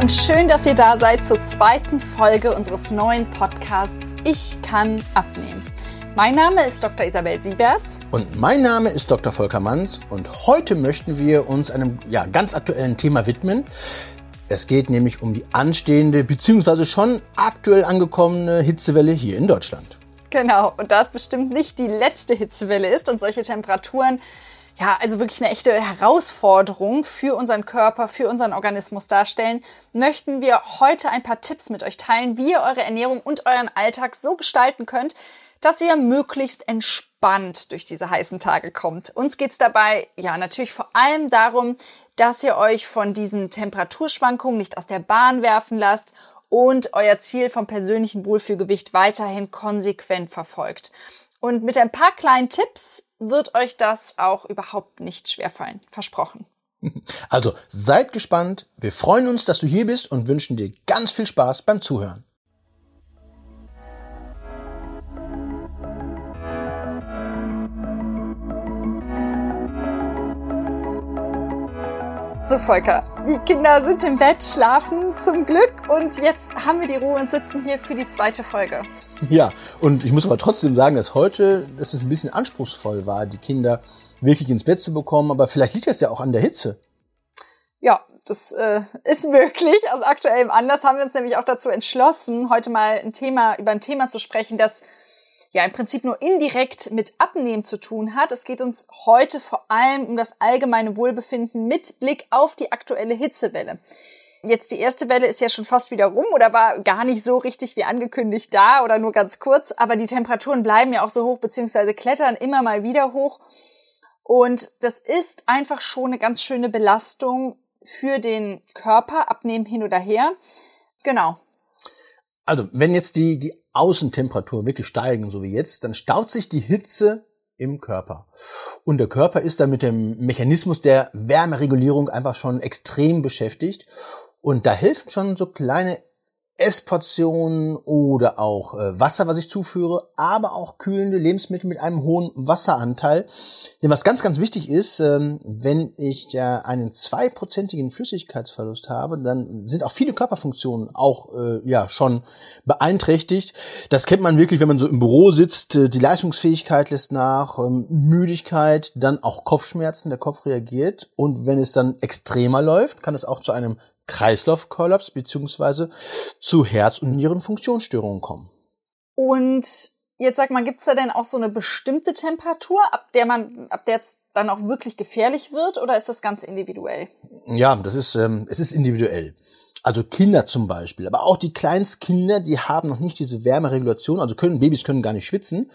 und schön, dass ihr da seid zur zweiten Folge unseres neuen Podcasts Ich kann abnehmen. Mein Name ist Dr. Isabel Sieberts. Und mein Name ist Dr. Volker Manns. Und heute möchten wir uns einem ja, ganz aktuellen Thema widmen. Es geht nämlich um die anstehende bzw. schon aktuell angekommene Hitzewelle hier in Deutschland. Genau, und da es bestimmt nicht die letzte Hitzewelle ist und solche Temperaturen ja, also wirklich eine echte Herausforderung für unseren Körper, für unseren Organismus darstellen, möchten wir heute ein paar Tipps mit euch teilen, wie ihr eure Ernährung und euren Alltag so gestalten könnt, dass ihr möglichst entspannt durch diese heißen Tage kommt. Uns geht's dabei ja natürlich vor allem darum, dass ihr euch von diesen Temperaturschwankungen nicht aus der Bahn werfen lasst und euer Ziel vom persönlichen Wohlfühlgewicht weiterhin konsequent verfolgt. Und mit ein paar kleinen Tipps wird euch das auch überhaupt nicht schwerfallen. Versprochen. Also seid gespannt. Wir freuen uns, dass du hier bist und wünschen dir ganz viel Spaß beim Zuhören. So, Volker, die Kinder sind im Bett, schlafen zum Glück und jetzt haben wir die Ruhe und sitzen hier für die zweite Folge. Ja, und ich muss aber trotzdem sagen, dass heute dass es ein bisschen anspruchsvoll war, die Kinder wirklich ins Bett zu bekommen, aber vielleicht liegt das ja auch an der Hitze. Ja, das äh, ist möglich. Aus aktuellem Anlass haben wir uns nämlich auch dazu entschlossen, heute mal ein Thema über ein Thema zu sprechen, das ja im Prinzip nur indirekt mit Abnehmen zu tun hat. Es geht uns heute vor allem um das allgemeine Wohlbefinden mit Blick auf die aktuelle Hitzewelle. Jetzt die erste Welle ist ja schon fast wieder rum oder war gar nicht so richtig wie angekündigt da oder nur ganz kurz, aber die Temperaturen bleiben ja auch so hoch beziehungsweise klettern immer mal wieder hoch. Und das ist einfach schon eine ganz schöne Belastung für den Körper, abnehmen hin oder her. Genau. Also, wenn jetzt die, die Außentemperatur wirklich steigen, so wie jetzt, dann staut sich die Hitze im Körper. Und der Körper ist dann mit dem Mechanismus der Wärmeregulierung einfach schon extrem beschäftigt. Und da helfen schon so kleine Essportionen oder auch äh, Wasser, was ich zuführe, aber auch kühlende Lebensmittel mit einem hohen Wasseranteil. Denn was ganz, ganz wichtig ist, ähm, wenn ich ja einen zweiprozentigen Flüssigkeitsverlust habe, dann sind auch viele Körperfunktionen auch äh, ja schon beeinträchtigt. Das kennt man wirklich, wenn man so im Büro sitzt. Äh, die Leistungsfähigkeit lässt nach, ähm, Müdigkeit, dann auch Kopfschmerzen, der Kopf reagiert. Und wenn es dann extremer läuft, kann es auch zu einem Kreislaufkollaps beziehungsweise zu Herz- und Nierenfunktionsstörungen kommen. Und jetzt sag mal, gibt's da denn auch so eine bestimmte Temperatur, ab der man, ab der es dann auch wirklich gefährlich wird, oder ist das ganz individuell? Ja, das ist, ähm, es ist individuell. Also Kinder zum Beispiel, aber auch die Kleinstkinder, die haben noch nicht diese Wärmeregulation, also können Babys können gar nicht schwitzen.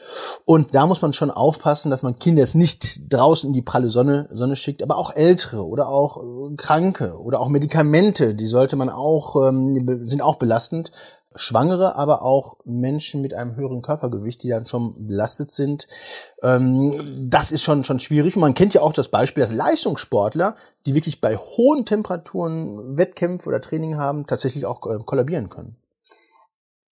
Und da muss man schon aufpassen, dass man Kinder jetzt nicht draußen in die pralle Sonne, Sonne schickt, aber auch Ältere oder auch äh, Kranke oder auch Medikamente, die sollte man auch, ähm, sind auch belastend. Schwangere, aber auch Menschen mit einem höheren Körpergewicht, die dann schon belastet sind. Ähm, das ist schon, schon schwierig. Und man kennt ja auch das Beispiel, dass Leistungssportler, die wirklich bei hohen Temperaturen Wettkämpfe oder Training haben, tatsächlich auch äh, kollabieren können.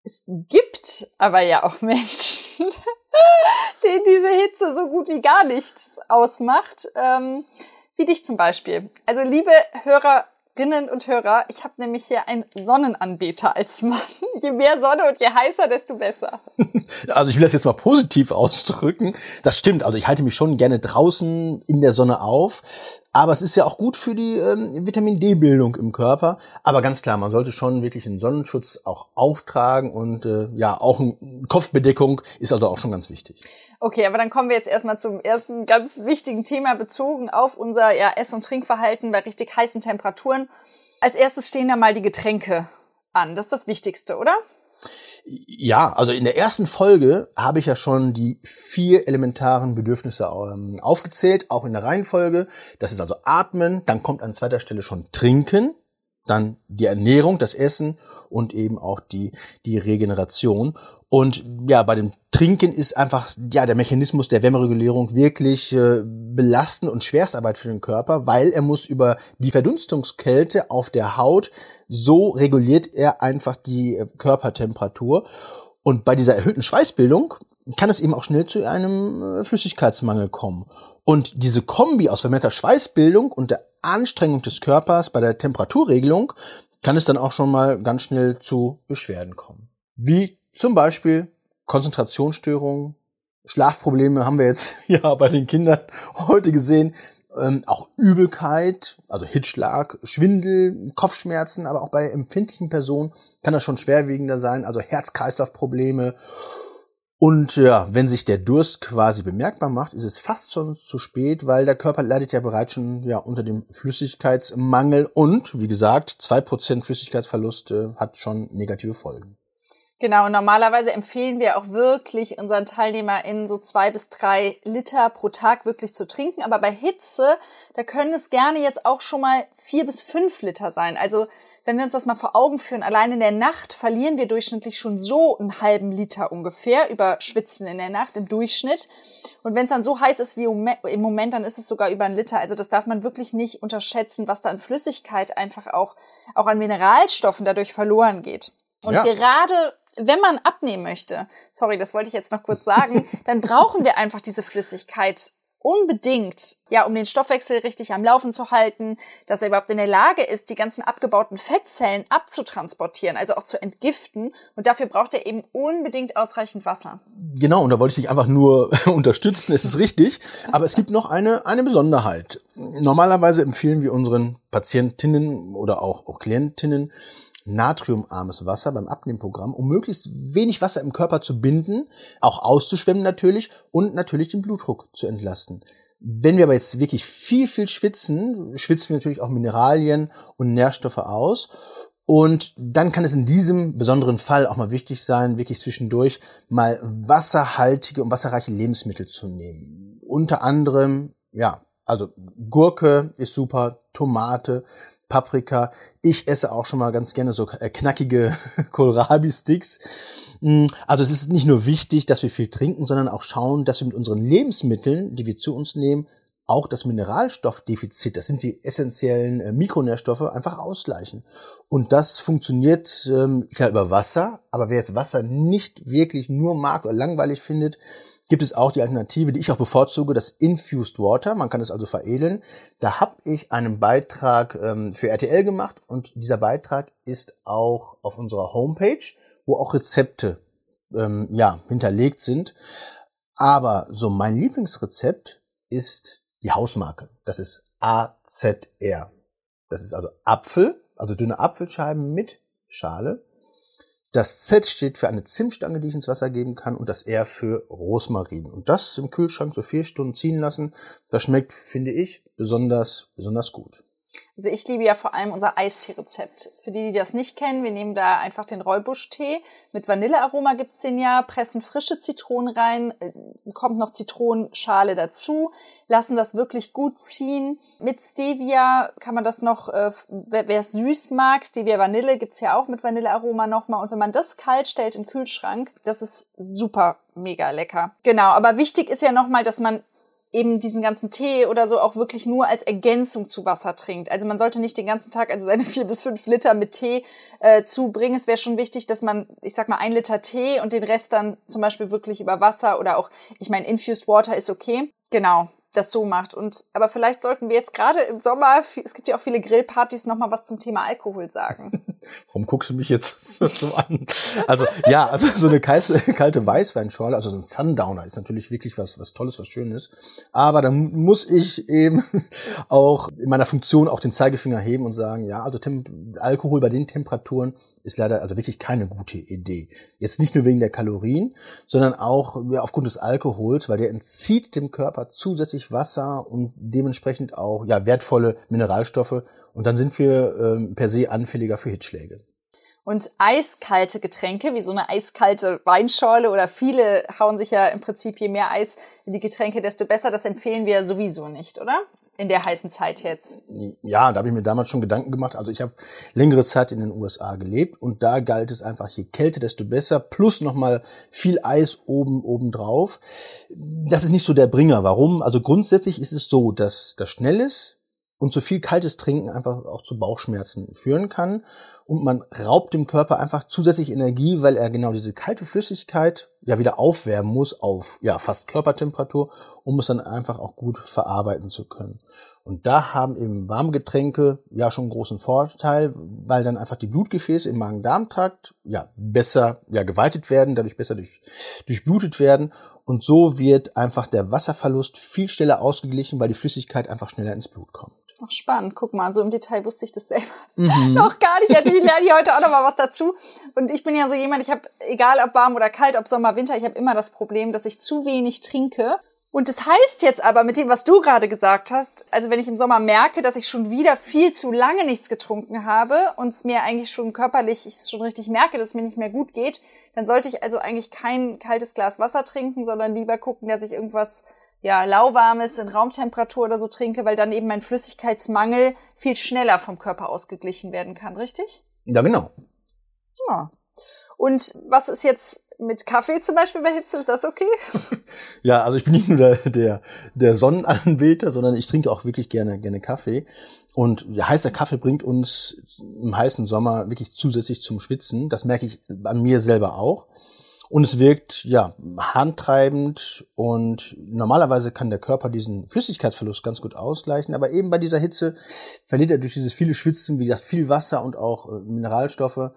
Es gibt aber ja auch Menschen, denen diese Hitze so gut wie gar nichts ausmacht. Ähm, wie dich zum Beispiel. Also liebe Hörer Hörerinnen und Hörer, ich habe nämlich hier einen Sonnenanbeter als Mann. Je mehr Sonne und je heißer, desto besser. Also ich will das jetzt mal positiv ausdrücken. Das stimmt. Also ich halte mich schon gerne draußen in der Sonne auf. Aber es ist ja auch gut für die ähm, Vitamin D-Bildung im Körper. Aber ganz klar, man sollte schon wirklich einen Sonnenschutz auch auftragen und äh, ja, auch eine Kopfbedeckung ist also auch schon ganz wichtig. Okay, aber dann kommen wir jetzt erstmal zum ersten ganz wichtigen Thema bezogen auf unser ja, Ess- und Trinkverhalten bei richtig heißen Temperaturen. Als erstes stehen da mal die Getränke an. Das ist das Wichtigste, oder? Ja, also in der ersten Folge habe ich ja schon die vier elementaren Bedürfnisse ähm, aufgezählt, auch in der Reihenfolge. Das ist also Atmen, dann kommt an zweiter Stelle schon Trinken, dann die Ernährung, das Essen und eben auch die, die Regeneration. Und ja, bei dem Trinken ist einfach ja der Mechanismus der Wärmeregulierung wirklich äh, belastend und Schwerstarbeit für den Körper, weil er muss über die Verdunstungskälte auf der Haut so reguliert er einfach die äh, Körpertemperatur. Und bei dieser erhöhten Schweißbildung kann es eben auch schnell zu einem äh, Flüssigkeitsmangel kommen. Und diese Kombi aus vermehrter Schweißbildung und der Anstrengung des Körpers bei der Temperaturregelung, kann es dann auch schon mal ganz schnell zu Beschwerden kommen. Wie zum Beispiel Konzentrationsstörungen, Schlafprobleme haben wir jetzt ja bei den Kindern heute gesehen. Ähm, auch Übelkeit, also Hitzschlag, Schwindel, Kopfschmerzen, aber auch bei empfindlichen Personen kann das schon schwerwiegender sein, also Herz-Kreislauf-Probleme. Und ja, wenn sich der Durst quasi bemerkbar macht, ist es fast schon zu spät, weil der Körper leidet ja bereits schon ja unter dem Flüssigkeitsmangel und wie gesagt, zwei Prozent Flüssigkeitsverlust äh, hat schon negative Folgen. Genau, normalerweise empfehlen wir auch wirklich unseren TeilnehmerInnen so zwei bis drei Liter pro Tag wirklich zu trinken. Aber bei Hitze, da können es gerne jetzt auch schon mal vier bis fünf Liter sein. Also wenn wir uns das mal vor Augen führen, allein in der Nacht verlieren wir durchschnittlich schon so einen halben Liter ungefähr über Schwitzen in der Nacht im Durchschnitt. Und wenn es dann so heiß ist wie im Moment, dann ist es sogar über einen Liter. Also das darf man wirklich nicht unterschätzen, was da an Flüssigkeit einfach auch, auch an Mineralstoffen dadurch verloren geht. Und ja. gerade wenn man abnehmen möchte, sorry, das wollte ich jetzt noch kurz sagen, dann brauchen wir einfach diese Flüssigkeit unbedingt, ja, um den Stoffwechsel richtig am Laufen zu halten, dass er überhaupt in der Lage ist, die ganzen abgebauten Fettzellen abzutransportieren, also auch zu entgiften. Und dafür braucht er eben unbedingt ausreichend Wasser. Genau, und da wollte ich dich einfach nur unterstützen, es ist richtig. Aber es gibt noch eine, eine Besonderheit. Normalerweise empfehlen wir unseren Patientinnen oder auch, auch Klientinnen, natriumarmes Wasser beim Abnehmprogramm, um möglichst wenig Wasser im Körper zu binden, auch auszuschwemmen natürlich und natürlich den Blutdruck zu entlasten. Wenn wir aber jetzt wirklich viel, viel schwitzen, schwitzen wir natürlich auch Mineralien und Nährstoffe aus. Und dann kann es in diesem besonderen Fall auch mal wichtig sein, wirklich zwischendurch mal wasserhaltige und wasserreiche Lebensmittel zu nehmen. Unter anderem, ja, also Gurke ist super, Tomate, Paprika. Ich esse auch schon mal ganz gerne so äh, knackige Kohlrabi-Sticks. Mm, also es ist nicht nur wichtig, dass wir viel trinken, sondern auch schauen, dass wir mit unseren Lebensmitteln, die wir zu uns nehmen, auch das Mineralstoffdefizit, das sind die essentiellen äh, Mikronährstoffe, einfach ausgleichen. Und das funktioniert ähm, klar über Wasser, aber wer jetzt Wasser nicht wirklich nur mag oder langweilig findet, gibt es auch die Alternative, die ich auch bevorzuge, das Infused Water. Man kann es also veredeln. Da habe ich einen Beitrag ähm, für RTL gemacht und dieser Beitrag ist auch auf unserer Homepage, wo auch Rezepte ähm, ja, hinterlegt sind. Aber so mein Lieblingsrezept ist die Hausmarke. Das ist AZR. Das ist also Apfel, also dünne Apfelscheiben mit Schale. Das Z steht für eine Zimtstange, die ich ins Wasser geben kann und das R für Rosmarin. Und das im Kühlschrank so vier Stunden ziehen lassen. Das schmeckt, finde ich, besonders, besonders gut. Also ich liebe ja vor allem unser Eistee-Rezept. Für die, die das nicht kennen, wir nehmen da einfach den Räubusch-Tee. Mit Vanillearoma gibt's den ja, pressen frische Zitronen rein, äh, kommt noch Zitronenschale dazu, lassen das wirklich gut ziehen. Mit Stevia kann man das noch, äh, wer es süß mag, Stevia Vanille gibt's ja auch mit Vanillearoma nochmal. Und wenn man das kalt stellt im Kühlschrank, das ist super mega lecker. Genau, aber wichtig ist ja nochmal, dass man eben diesen ganzen Tee oder so auch wirklich nur als Ergänzung zu Wasser trinkt. Also man sollte nicht den ganzen Tag also seine vier bis fünf Liter mit Tee äh, zubringen. Es wäre schon wichtig, dass man, ich sag mal, ein Liter Tee und den Rest dann zum Beispiel wirklich über Wasser oder auch, ich meine, Infused Water ist okay. Genau das so macht. Und aber vielleicht sollten wir jetzt gerade im Sommer, es gibt ja auch viele Grillpartys, noch mal was zum Thema Alkohol sagen. Warum guckst du mich jetzt so an? Also ja, also so eine kalte, kalte Weißweinschorle, also so ein Sundowner ist natürlich wirklich was was Tolles, was Schönes. Aber dann muss ich eben auch in meiner Funktion auch den Zeigefinger heben und sagen, ja, also Tem Alkohol bei den Temperaturen ist leider also wirklich keine gute Idee. Jetzt nicht nur wegen der Kalorien, sondern auch ja, aufgrund des Alkohols, weil der entzieht dem Körper zusätzlich Wasser und dementsprechend auch ja wertvolle Mineralstoffe und dann sind wir ähm, per se anfälliger für Hitzschläge. Und eiskalte Getränke, wie so eine eiskalte Weinschorle oder viele hauen sich ja im Prinzip je mehr Eis in die Getränke, desto besser. Das empfehlen wir sowieso nicht, oder? in der heißen Zeit jetzt? Ja, da habe ich mir damals schon Gedanken gemacht. Also ich habe längere Zeit in den USA gelebt und da galt es einfach, je kälter, desto besser, plus nochmal viel Eis oben, oben drauf. Das ist nicht so der Bringer. Warum? Also grundsätzlich ist es so, dass das schnell ist und zu viel kaltes Trinken einfach auch zu Bauchschmerzen führen kann. und man raubt dem Körper einfach zusätzlich Energie, weil er genau diese kalte Flüssigkeit ja wieder aufwärmen muss auf ja fast Körpertemperatur, um es dann einfach auch gut verarbeiten zu können. Und da haben eben warme Getränke ja schon einen großen Vorteil, weil dann einfach die Blutgefäße im Magen-Darm-Trakt ja besser ja geweitet werden, dadurch besser durch, durchblutet werden und so wird einfach der Wasserverlust viel schneller ausgeglichen, weil die Flüssigkeit einfach schneller ins Blut kommt. Ach, spannend. Guck mal, so im Detail wusste ich das selber mhm. noch gar nicht. Ich lerne hier heute auch noch mal was dazu. Und ich bin ja so jemand, ich habe, egal ob warm oder kalt, ob Sommer, Winter, ich habe immer das Problem, dass ich zu wenig trinke. Und das heißt jetzt aber mit dem, was du gerade gesagt hast, also wenn ich im Sommer merke, dass ich schon wieder viel zu lange nichts getrunken habe und es mir eigentlich schon körperlich, ich schon richtig merke, dass es mir nicht mehr gut geht, dann sollte ich also eigentlich kein kaltes Glas Wasser trinken, sondern lieber gucken, dass ich irgendwas ja, lauwarmes in Raumtemperatur oder so trinke, weil dann eben mein Flüssigkeitsmangel viel schneller vom Körper ausgeglichen werden kann, richtig? Ja, genau. Ja. Und was ist jetzt mit Kaffee zum Beispiel bei Hitze? Ist das okay? ja, also ich bin nicht nur der, der, der Sonnenanbeter, sondern ich trinke auch wirklich gerne, gerne Kaffee. Und heißer Kaffee bringt uns im heißen Sommer wirklich zusätzlich zum Schwitzen. Das merke ich an mir selber auch. Und es wirkt, ja, handtreibend und normalerweise kann der Körper diesen Flüssigkeitsverlust ganz gut ausgleichen. Aber eben bei dieser Hitze verliert er durch dieses viele Schwitzen, wie gesagt, viel Wasser und auch äh, Mineralstoffe.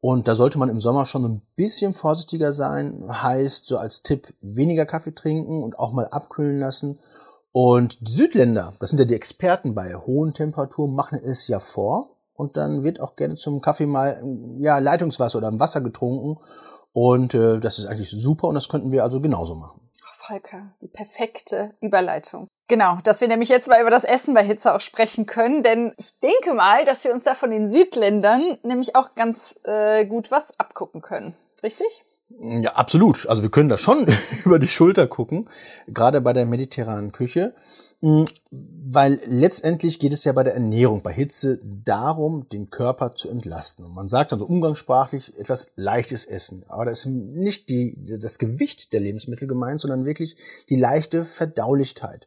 Und da sollte man im Sommer schon ein bisschen vorsichtiger sein. Heißt, so als Tipp, weniger Kaffee trinken und auch mal abkühlen lassen. Und die Südländer, das sind ja die Experten bei hohen Temperaturen, machen es ja vor. Und dann wird auch gerne zum Kaffee mal, ja, Leitungswasser oder Wasser getrunken. Und äh, das ist eigentlich super und das könnten wir also genauso machen. Volker, die perfekte Überleitung. Genau, dass wir nämlich jetzt mal über das Essen bei Hitze auch sprechen können, denn ich denke mal, dass wir uns da von den Südländern nämlich auch ganz äh, gut was abgucken können. Richtig? Ja, absolut. Also wir können da schon über die Schulter gucken, gerade bei der mediterranen Küche. Weil letztendlich geht es ja bei der Ernährung, bei Hitze darum, den Körper zu entlasten. Und man sagt dann so umgangssprachlich etwas leichtes Essen. Aber da ist nicht die, das Gewicht der Lebensmittel gemeint, sondern wirklich die leichte Verdaulichkeit.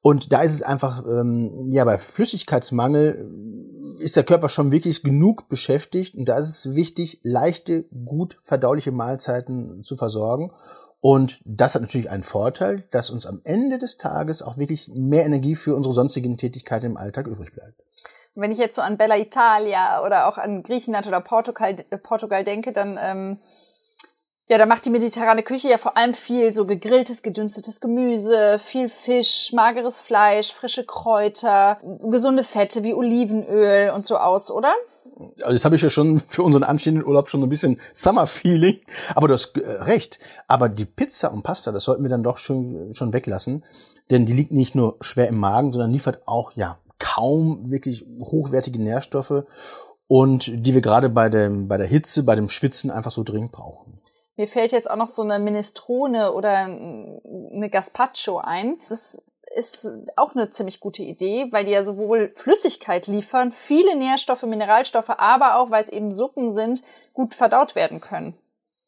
Und da ist es einfach, ähm, ja, bei Flüssigkeitsmangel ist der Körper schon wirklich genug beschäftigt. Und da ist es wichtig, leichte, gut verdauliche Mahlzeiten zu versorgen. Und das hat natürlich einen Vorteil, dass uns am Ende des Tages auch wirklich mehr Energie für unsere sonstigen Tätigkeiten im Alltag übrig bleibt. wenn ich jetzt so an Bella Italia oder auch an Griechenland oder Portugal, Portugal denke, dann ähm, ja, da macht die mediterrane Küche ja vor allem viel so gegrilltes, gedünstetes Gemüse, viel Fisch, mageres Fleisch, frische Kräuter, gesunde Fette wie Olivenöl und so aus, oder? Also jetzt habe ich ja schon für unseren anstehenden Urlaub schon ein bisschen Summer-Feeling, aber du hast äh, recht. Aber die Pizza und Pasta, das sollten wir dann doch schon, schon weglassen, denn die liegt nicht nur schwer im Magen, sondern liefert auch ja kaum wirklich hochwertige Nährstoffe und die wir gerade bei dem bei der Hitze, bei dem Schwitzen einfach so dringend brauchen. Mir fällt jetzt auch noch so eine Minestrone oder eine Gazpacho ein. Das ist auch eine ziemlich gute Idee, weil die ja sowohl Flüssigkeit liefern, viele Nährstoffe, Mineralstoffe, aber auch, weil es eben Suppen sind, gut verdaut werden können.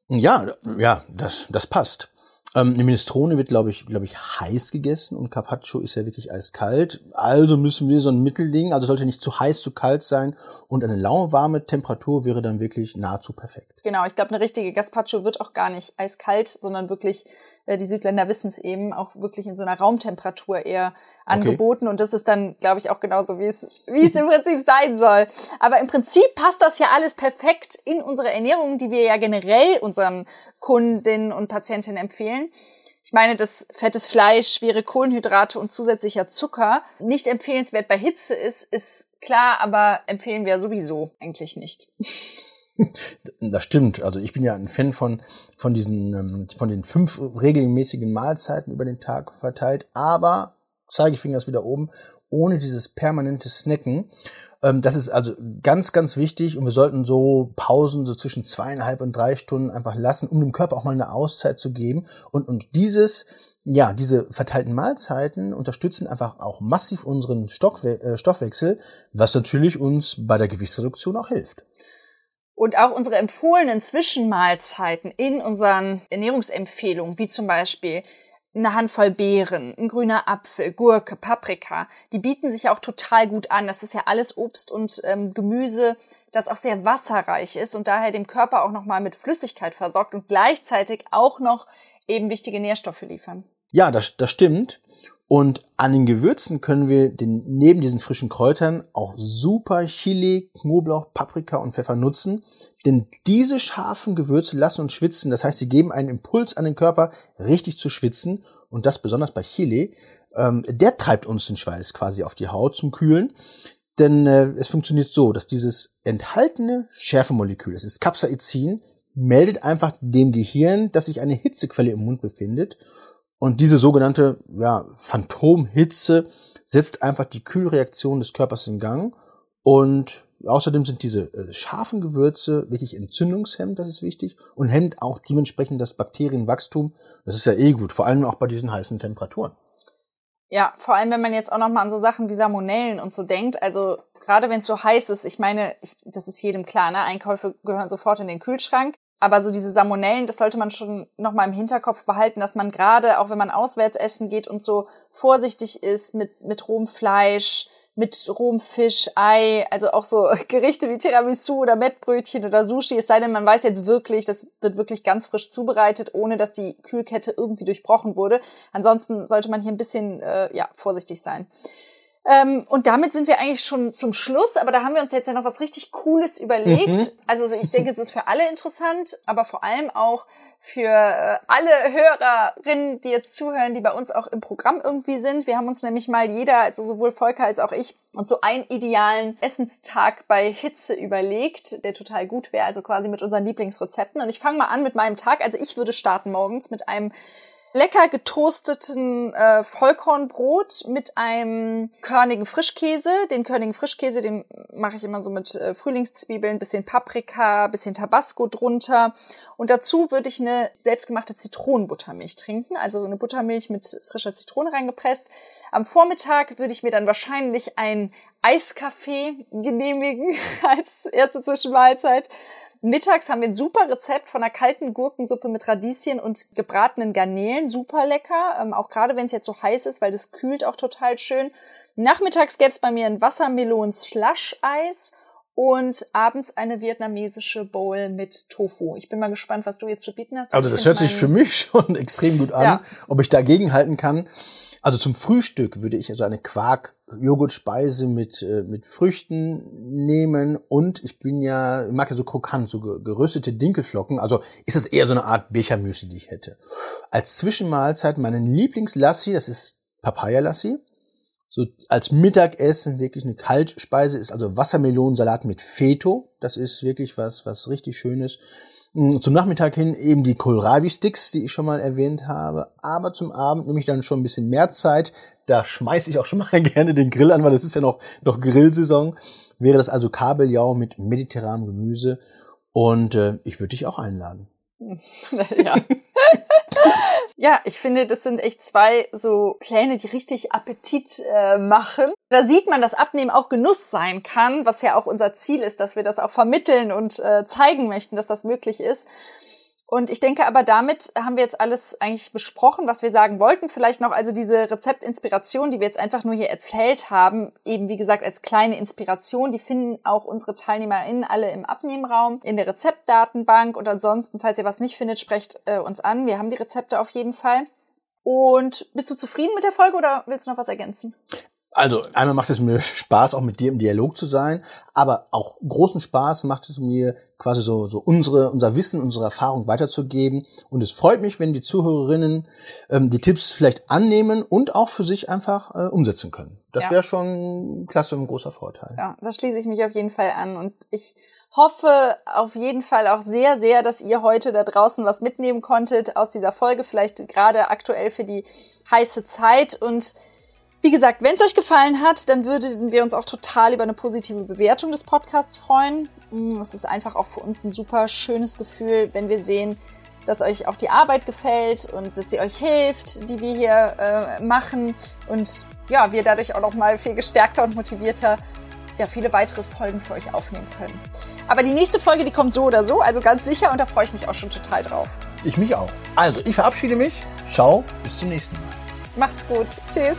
Ja, ja, das, das passt. Ähm, eine Minestrone wird, glaube ich, glaube ich, heiß gegessen und Carpaccio ist ja wirklich eiskalt. Also müssen wir so ein Mittelding, also sollte nicht zu heiß, zu kalt sein und eine lauwarme Temperatur wäre dann wirklich nahezu perfekt. Genau, ich glaube, eine richtige Gazpacho wird auch gar nicht eiskalt, sondern wirklich, äh, die Südländer wissen es eben, auch wirklich in so einer Raumtemperatur eher angeboten. Okay. Und das ist dann, glaube ich, auch genauso, wie es, wie es im Prinzip sein soll. Aber im Prinzip passt das ja alles perfekt in unsere Ernährung, die wir ja generell unseren Kundinnen und Patientinnen empfehlen. Ich meine, dass fettes Fleisch, schwere Kohlenhydrate und zusätzlicher Zucker nicht empfehlenswert bei Hitze ist, ist klar, aber empfehlen wir sowieso eigentlich nicht. Das stimmt. Also ich bin ja ein Fan von, von diesen, ähm, von den fünf regelmäßigen Mahlzeiten über den Tag verteilt. Aber Zeigefinger ist wieder oben, ohne dieses permanente Snacken. Ähm, das ist also ganz, ganz wichtig und wir sollten so Pausen so zwischen zweieinhalb und drei Stunden einfach lassen, um dem Körper auch mal eine Auszeit zu geben. Und, und dieses, ja, diese verteilten Mahlzeiten unterstützen einfach auch massiv unseren Stockwe äh, Stoffwechsel, was natürlich uns bei der Gewichtsreduktion auch hilft. Und auch unsere empfohlenen Zwischenmahlzeiten in unseren Ernährungsempfehlungen, wie zum Beispiel eine Handvoll Beeren, ein grüner Apfel, Gurke, Paprika, die bieten sich auch total gut an. Das ist ja alles Obst und ähm, Gemüse, das auch sehr wasserreich ist und daher dem Körper auch nochmal mit Flüssigkeit versorgt und gleichzeitig auch noch eben wichtige Nährstoffe liefern. Ja, das, das stimmt. Und an den Gewürzen können wir den, neben diesen frischen Kräutern auch super Chili, Knoblauch, Paprika und Pfeffer nutzen. Denn diese scharfen Gewürze lassen uns schwitzen. Das heißt, sie geben einen Impuls an den Körper, richtig zu schwitzen. Und das besonders bei Chili. Ähm, der treibt uns den Schweiß quasi auf die Haut zum Kühlen. Denn äh, es funktioniert so, dass dieses enthaltene Schärfemolekül, das ist Capsaicin, meldet einfach dem Gehirn, dass sich eine Hitzequelle im Mund befindet. Und diese sogenannte ja, Phantomhitze setzt einfach die Kühlreaktion des Körpers in Gang. Und außerdem sind diese äh, scharfen Gewürze wirklich entzündungshemmend, das ist wichtig, und hemmt auch dementsprechend das Bakterienwachstum. Das ist ja eh gut, vor allem auch bei diesen heißen Temperaturen. Ja, vor allem wenn man jetzt auch noch mal an so Sachen wie Salmonellen und so denkt. Also gerade wenn es so heiß ist, ich meine, ich, das ist jedem klar, ne? Einkäufe gehören sofort in den Kühlschrank. Aber so diese Salmonellen, das sollte man schon noch mal im Hinterkopf behalten, dass man gerade, auch wenn man auswärts essen geht und so vorsichtig ist mit, mit rohem Fleisch, mit rohem Fisch, Ei, also auch so Gerichte wie Tiramisu oder Mettbrötchen oder Sushi, es sei denn, man weiß jetzt wirklich, das wird wirklich ganz frisch zubereitet, ohne dass die Kühlkette irgendwie durchbrochen wurde. Ansonsten sollte man hier ein bisschen äh, ja, vorsichtig sein. Ähm, und damit sind wir eigentlich schon zum Schluss, aber da haben wir uns jetzt ja noch was richtig Cooles überlegt. Mhm. Also ich denke, es ist für alle interessant, aber vor allem auch für äh, alle Hörerinnen, die jetzt zuhören, die bei uns auch im Programm irgendwie sind. Wir haben uns nämlich mal jeder, also sowohl Volker als auch ich, uns so einen idealen Essenstag bei Hitze überlegt, der total gut wäre, also quasi mit unseren Lieblingsrezepten. Und ich fange mal an mit meinem Tag. Also ich würde starten morgens mit einem lecker getoasteten äh, Vollkornbrot mit einem körnigen Frischkäse. Den körnigen Frischkäse, den mache ich immer so mit äh, Frühlingszwiebeln, bisschen Paprika, bisschen Tabasco drunter. Und dazu würde ich eine selbstgemachte Zitronenbuttermilch trinken, also eine Buttermilch mit frischer Zitrone reingepresst. Am Vormittag würde ich mir dann wahrscheinlich ein Eiskaffee genehmigen als erste Zwischenmahlzeit Mittags haben wir ein super Rezept von einer kalten Gurkensuppe mit Radieschen und gebratenen Garnelen. Super lecker. Ähm, auch gerade wenn es jetzt so heiß ist, weil das kühlt auch total schön. Nachmittags gäbe es bei mir ein Wassermelonen-Slush-Eis und abends eine vietnamesische Bowl mit Tofu. Ich bin mal gespannt, was du jetzt zu bieten hast. Also das hört sich für mich schon extrem gut an, ja. ob ich dagegen halten kann. Also zum Frühstück würde ich also eine Quark-Joghurt-Speise mit, äh, mit Früchten nehmen und ich bin ja, ich mag ja so krokant, so geröstete Dinkelflocken. Also ist das eher so eine Art Bechermüsli, die ich hätte. Als Zwischenmahlzeit meinen Lieblingslassi, das ist Papaya-Lassi. So als Mittagessen wirklich eine Kaltspeise ist also Wassermelonensalat mit Feto. Das ist wirklich was, was richtig Schönes. Mm, zum Nachmittag hin eben die Kohlrabi-Sticks, die ich schon mal erwähnt habe. Aber zum Abend nehme ich dann schon ein bisschen mehr Zeit. Da schmeiße ich auch schon mal gerne den Grill an, weil es ist ja noch, noch Grillsaison. Wäre das also Kabeljau mit mediterranem Gemüse. Und äh, ich würde dich auch einladen. ja. ja, ich finde, das sind echt zwei so Pläne, die richtig Appetit äh, machen. Da sieht man, dass Abnehmen auch Genuss sein kann, was ja auch unser Ziel ist, dass wir das auch vermitteln und äh, zeigen möchten, dass das möglich ist. Und ich denke aber, damit haben wir jetzt alles eigentlich besprochen, was wir sagen wollten. Vielleicht noch also diese Rezeptinspiration, die wir jetzt einfach nur hier erzählt haben, eben wie gesagt als kleine Inspiration, die finden auch unsere TeilnehmerInnen alle im Abnehmraum, in der Rezeptdatenbank. Und ansonsten, falls ihr was nicht findet, sprecht äh, uns an. Wir haben die Rezepte auf jeden Fall. Und bist du zufrieden mit der Folge oder willst du noch was ergänzen? Also einmal macht es mir Spaß, auch mit dir im Dialog zu sein, aber auch großen Spaß macht es mir quasi so, so unsere, unser Wissen, unsere Erfahrung weiterzugeben. Und es freut mich, wenn die Zuhörerinnen ähm, die Tipps vielleicht annehmen und auch für sich einfach äh, umsetzen können. Das ja. wäre schon klasse und ein großer Vorteil. Ja, da schließe ich mich auf jeden Fall an. Und ich hoffe auf jeden Fall auch sehr, sehr, dass ihr heute da draußen was mitnehmen konntet aus dieser Folge, vielleicht gerade aktuell für die heiße Zeit und wie gesagt, wenn es euch gefallen hat, dann würden wir uns auch total über eine positive Bewertung des Podcasts freuen. Mm, es ist einfach auch für uns ein super schönes Gefühl, wenn wir sehen, dass euch auch die Arbeit gefällt und dass sie euch hilft, die wir hier äh, machen und ja, wir dadurch auch noch mal viel gestärkter und motivierter ja, viele weitere Folgen für euch aufnehmen können. Aber die nächste Folge, die kommt so oder so, also ganz sicher und da freue ich mich auch schon total drauf. Ich mich auch. Also, ich verabschiede mich. Ciao, bis zum nächsten Mal. Macht's gut. Tschüss.